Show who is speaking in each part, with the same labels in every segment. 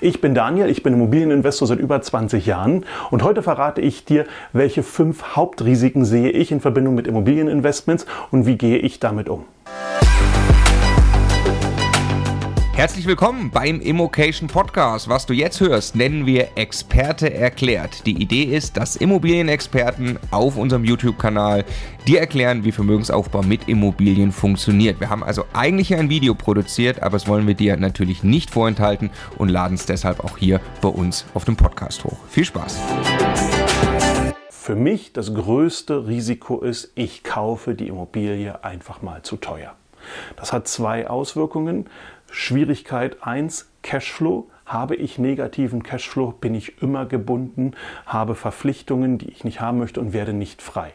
Speaker 1: Ich bin Daniel, ich bin Immobilieninvestor seit über 20 Jahren und heute verrate ich dir, welche fünf Hauptrisiken sehe ich in Verbindung mit Immobilieninvestments und wie gehe ich damit um.
Speaker 2: Herzlich willkommen beim Immocation Podcast. Was du jetzt hörst, nennen wir Experte erklärt. Die Idee ist, dass Immobilienexperten auf unserem YouTube-Kanal dir erklären, wie Vermögensaufbau mit Immobilien funktioniert. Wir haben also eigentlich ein Video produziert, aber das wollen wir dir natürlich nicht vorenthalten und laden es deshalb auch hier bei uns auf dem Podcast hoch. Viel Spaß!
Speaker 1: Für mich das größte Risiko ist, ich kaufe die Immobilie einfach mal zu teuer. Das hat zwei Auswirkungen. Schwierigkeit 1, Cashflow. Habe ich negativen Cashflow, bin ich immer gebunden, habe Verpflichtungen, die ich nicht haben möchte und werde nicht frei.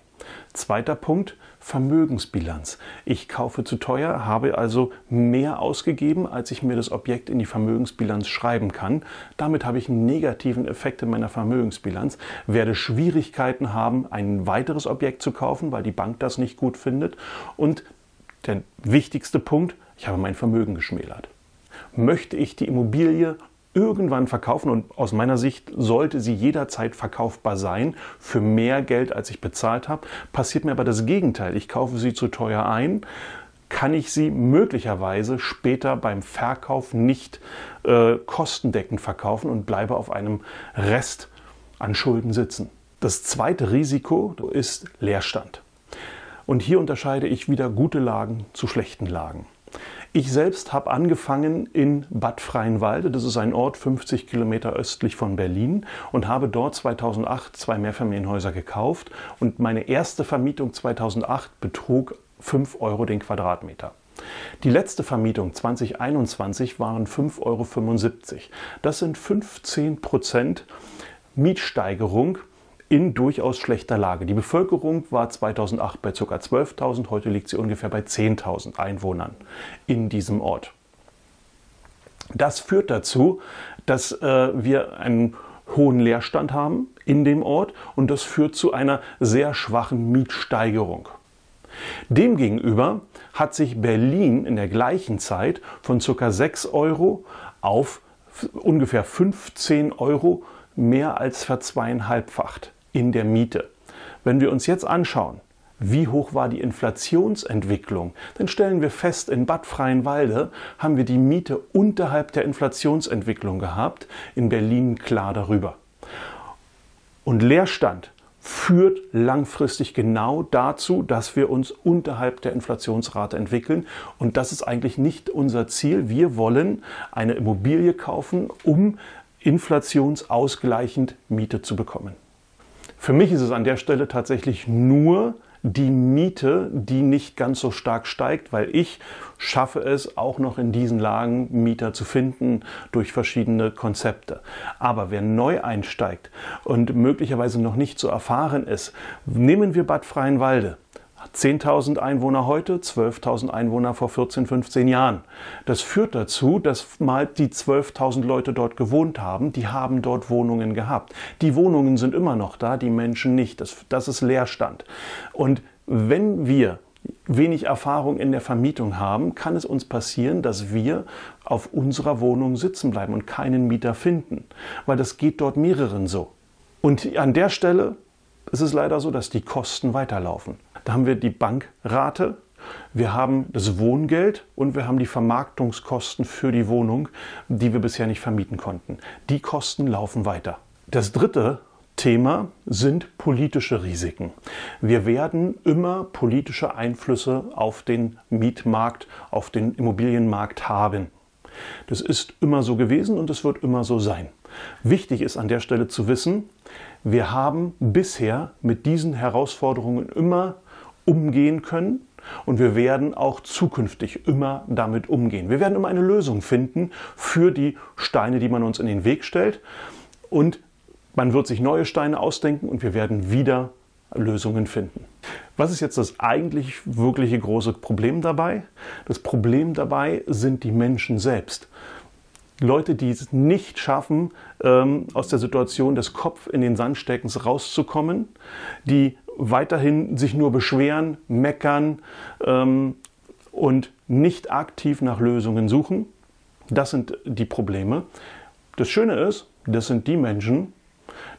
Speaker 1: Zweiter Punkt, Vermögensbilanz. Ich kaufe zu teuer, habe also mehr ausgegeben, als ich mir das Objekt in die Vermögensbilanz schreiben kann. Damit habe ich einen negativen Effekt in meiner Vermögensbilanz, werde Schwierigkeiten haben, ein weiteres Objekt zu kaufen, weil die Bank das nicht gut findet. Und der wichtigste Punkt, ich habe mein Vermögen geschmälert. Möchte ich die Immobilie irgendwann verkaufen und aus meiner Sicht sollte sie jederzeit verkaufbar sein für mehr Geld, als ich bezahlt habe, passiert mir aber das Gegenteil. Ich kaufe sie zu teuer ein, kann ich sie möglicherweise später beim Verkauf nicht äh, kostendeckend verkaufen und bleibe auf einem Rest an Schulden sitzen. Das zweite Risiko ist Leerstand. Und hier unterscheide ich wieder gute Lagen zu schlechten Lagen. Ich selbst habe angefangen in Bad Freienwalde, das ist ein Ort 50 Kilometer östlich von Berlin, und habe dort 2008 zwei Mehrfamilienhäuser gekauft. Und meine erste Vermietung 2008 betrug 5 Euro den Quadratmeter. Die letzte Vermietung 2021 waren 5,75 Euro. Das sind 15 Prozent Mietsteigerung in durchaus schlechter Lage. Die Bevölkerung war 2008 bei ca. 12.000, heute liegt sie ungefähr bei 10.000 Einwohnern in diesem Ort. Das führt dazu, dass äh, wir einen hohen Leerstand haben in dem Ort und das führt zu einer sehr schwachen Mietsteigerung. Demgegenüber hat sich Berlin in der gleichen Zeit von ca. 6 Euro auf ungefähr 15 Euro mehr als verzweieinhalbfacht in der Miete. Wenn wir uns jetzt anschauen, wie hoch war die Inflationsentwicklung? Dann stellen wir fest, in Bad Freienwalde haben wir die Miete unterhalb der Inflationsentwicklung gehabt, in Berlin klar darüber. Und Leerstand führt langfristig genau dazu, dass wir uns unterhalb der Inflationsrate entwickeln. Und das ist eigentlich nicht unser Ziel. Wir wollen eine Immobilie kaufen, um inflationsausgleichend Miete zu bekommen. Für mich ist es an der Stelle tatsächlich nur die Miete, die nicht ganz so stark steigt, weil ich schaffe es auch noch in diesen Lagen Mieter zu finden durch verschiedene Konzepte. Aber wer neu einsteigt und möglicherweise noch nicht so erfahren ist, nehmen wir Bad Freienwalde. 10.000 Einwohner heute, 12.000 Einwohner vor 14, 15 Jahren. Das führt dazu, dass mal die 12.000 Leute dort gewohnt haben, die haben dort Wohnungen gehabt. Die Wohnungen sind immer noch da, die Menschen nicht. Das, das ist Leerstand. Und wenn wir wenig Erfahrung in der Vermietung haben, kann es uns passieren, dass wir auf unserer Wohnung sitzen bleiben und keinen Mieter finden, weil das geht dort mehreren so. Und an der Stelle ist es leider so, dass die Kosten weiterlaufen. Da haben wir die Bankrate, wir haben das Wohngeld und wir haben die Vermarktungskosten für die Wohnung, die wir bisher nicht vermieten konnten. Die Kosten laufen weiter. Das dritte Thema sind politische Risiken. Wir werden immer politische Einflüsse auf den Mietmarkt, auf den Immobilienmarkt haben. Das ist immer so gewesen und es wird immer so sein. Wichtig ist an der Stelle zu wissen, wir haben bisher mit diesen Herausforderungen immer umgehen können und wir werden auch zukünftig immer damit umgehen. Wir werden immer eine Lösung finden für die Steine, die man uns in den Weg stellt und man wird sich neue Steine ausdenken und wir werden wieder Lösungen finden. Was ist jetzt das eigentlich wirkliche große Problem dabei? Das Problem dabei sind die Menschen selbst. Leute, die es nicht schaffen, ähm, aus der Situation des Kopf in den Sandsteckens rauszukommen, die weiterhin sich nur beschweren, meckern ähm, und nicht aktiv nach Lösungen suchen. Das sind die Probleme. Das Schöne ist, das sind die Menschen,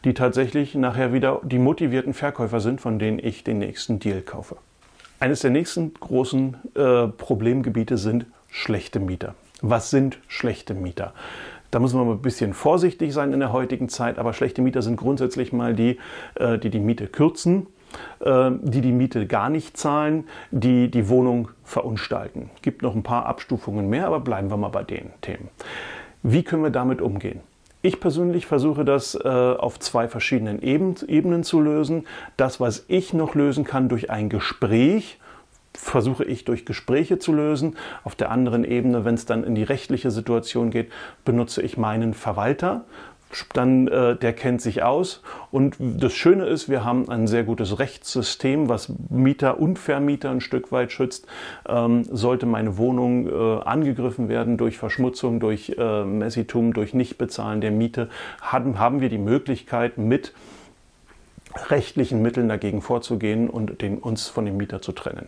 Speaker 1: die tatsächlich nachher wieder die motivierten Verkäufer sind, von denen ich den nächsten Deal kaufe. Eines der nächsten großen äh, Problemgebiete sind schlechte Mieter. Was sind schlechte Mieter? Da muss man ein bisschen vorsichtig sein in der heutigen Zeit, aber schlechte Mieter sind grundsätzlich mal die, äh, die die Miete kürzen, äh, die die Miete gar nicht zahlen, die die Wohnung verunstalten. Es gibt noch ein paar Abstufungen mehr, aber bleiben wir mal bei den Themen. Wie können wir damit umgehen? Ich persönlich versuche das äh, auf zwei verschiedenen Eben Ebenen zu lösen. Das, was ich noch lösen kann durch ein Gespräch, versuche ich durch Gespräche zu lösen. Auf der anderen Ebene, wenn es dann in die rechtliche Situation geht, benutze ich meinen Verwalter dann äh, der kennt sich aus. Und das Schöne ist, wir haben ein sehr gutes Rechtssystem, was Mieter und Vermieter ein Stück weit schützt. Ähm, sollte meine Wohnung äh, angegriffen werden durch Verschmutzung, durch äh, Messitum, durch Nichtbezahlen der Miete, haben, haben wir die Möglichkeit, mit rechtlichen Mitteln dagegen vorzugehen und den, uns von dem Mieter zu trennen.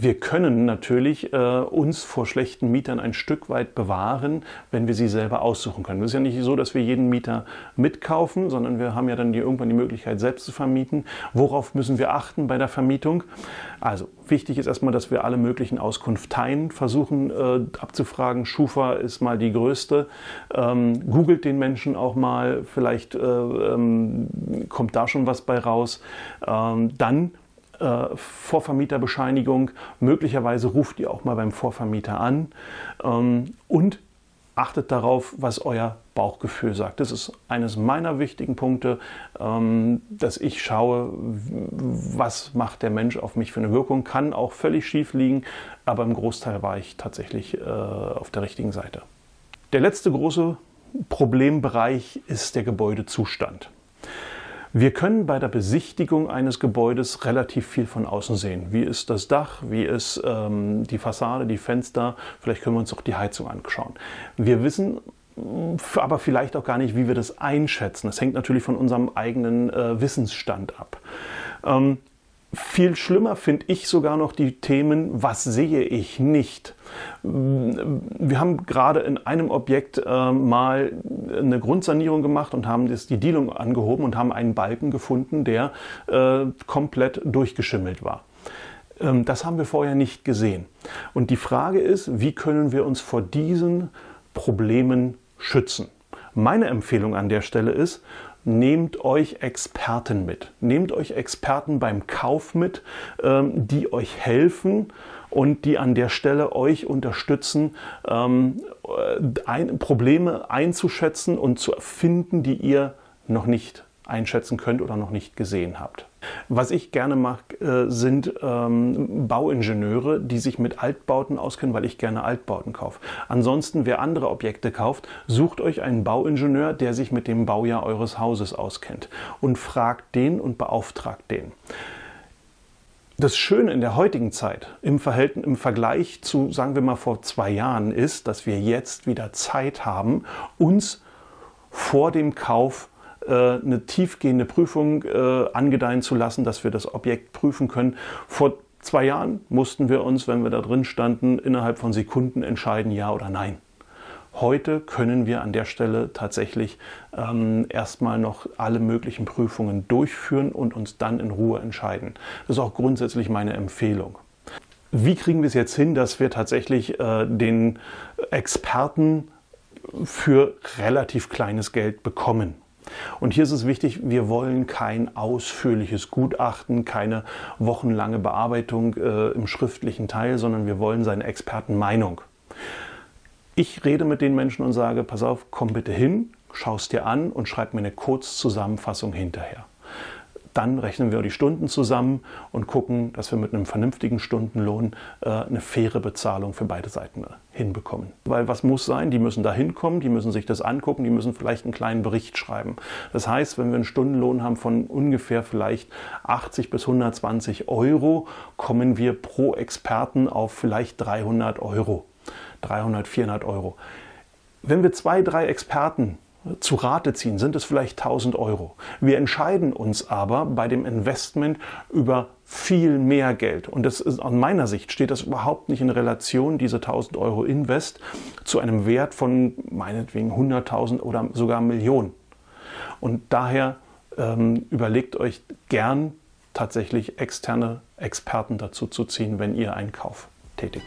Speaker 1: Wir können natürlich äh, uns vor schlechten Mietern ein Stück weit bewahren, wenn wir sie selber aussuchen können. Es ist ja nicht so, dass wir jeden Mieter mitkaufen, sondern wir haben ja dann die, irgendwann die Möglichkeit, selbst zu vermieten. Worauf müssen wir achten bei der Vermietung? Also wichtig ist erstmal, dass wir alle möglichen Auskunfteien versuchen äh, abzufragen. Schufa ist mal die größte. Ähm, googelt den Menschen auch mal, vielleicht äh, ähm, kommt da schon was bei raus. Ähm, dann äh, Vorvermieterbescheinigung. Möglicherweise ruft ihr auch mal beim Vorvermieter an ähm, und achtet darauf, was euer Bauchgefühl sagt. Das ist eines meiner wichtigen Punkte, ähm, dass ich schaue, was macht der Mensch auf mich für eine Wirkung. Kann auch völlig schief liegen, aber im Großteil war ich tatsächlich äh, auf der richtigen Seite. Der letzte große Problembereich ist der Gebäudezustand. Wir können bei der Besichtigung eines Gebäudes relativ viel von außen sehen. Wie ist das Dach? Wie ist ähm, die Fassade, die Fenster? Vielleicht können wir uns auch die Heizung anschauen. Wir wissen aber vielleicht auch gar nicht, wie wir das einschätzen. Das hängt natürlich von unserem eigenen äh, Wissensstand ab. Ähm, viel schlimmer finde ich sogar noch die Themen, was sehe ich nicht. Wir haben gerade in einem Objekt äh, mal eine Grundsanierung gemacht und haben das, die Dielung angehoben und haben einen Balken gefunden, der äh, komplett durchgeschimmelt war. Ähm, das haben wir vorher nicht gesehen. Und die Frage ist, wie können wir uns vor diesen Problemen schützen? Meine Empfehlung an der Stelle ist, nehmt euch Experten mit. Nehmt euch Experten beim Kauf mit, ähm, die euch helfen und die an der Stelle euch unterstützen, ähm, Probleme einzuschätzen und zu finden, die ihr noch nicht einschätzen könnt oder noch nicht gesehen habt. Was ich gerne mag, äh, sind ähm, Bauingenieure, die sich mit Altbauten auskennen, weil ich gerne Altbauten kaufe. Ansonsten, wer andere Objekte kauft, sucht euch einen Bauingenieur, der sich mit dem Baujahr eures Hauses auskennt und fragt den und beauftragt den. Das Schöne in der heutigen Zeit im, Verhältnis, im Vergleich zu, sagen wir mal, vor zwei Jahren ist, dass wir jetzt wieder Zeit haben, uns vor dem Kauf äh, eine tiefgehende Prüfung äh, angedeihen zu lassen, dass wir das Objekt prüfen können. Vor zwei Jahren mussten wir uns, wenn wir da drin standen, innerhalb von Sekunden entscheiden, ja oder nein. Heute können wir an der Stelle tatsächlich ähm, erstmal noch alle möglichen Prüfungen durchführen und uns dann in Ruhe entscheiden. Das ist auch grundsätzlich meine Empfehlung. Wie kriegen wir es jetzt hin, dass wir tatsächlich äh, den Experten für relativ kleines Geld bekommen? Und hier ist es wichtig, wir wollen kein ausführliches Gutachten, keine wochenlange Bearbeitung äh, im schriftlichen Teil, sondern wir wollen seine Expertenmeinung. Ich rede mit den Menschen und sage, pass auf, komm bitte hin, schau es dir an und schreib mir eine Kurzzusammenfassung hinterher. Dann rechnen wir die Stunden zusammen und gucken, dass wir mit einem vernünftigen Stundenlohn äh, eine faire Bezahlung für beide Seiten äh, hinbekommen. Weil was muss sein? Die müssen da hinkommen, die müssen sich das angucken, die müssen vielleicht einen kleinen Bericht schreiben. Das heißt, wenn wir einen Stundenlohn haben von ungefähr vielleicht 80 bis 120 Euro, kommen wir pro Experten auf vielleicht 300 Euro. 300, 400 Euro. Wenn wir zwei, drei Experten zu Rate ziehen, sind es vielleicht 1000 Euro. Wir entscheiden uns aber bei dem Investment über viel mehr Geld. Und das ist, aus meiner Sicht steht das überhaupt nicht in Relation, diese 1000 Euro Invest, zu einem Wert von meinetwegen 100.000 oder sogar Millionen. Und daher ähm, überlegt euch gern tatsächlich externe Experten dazu zu ziehen, wenn ihr einen Kauf tätigt.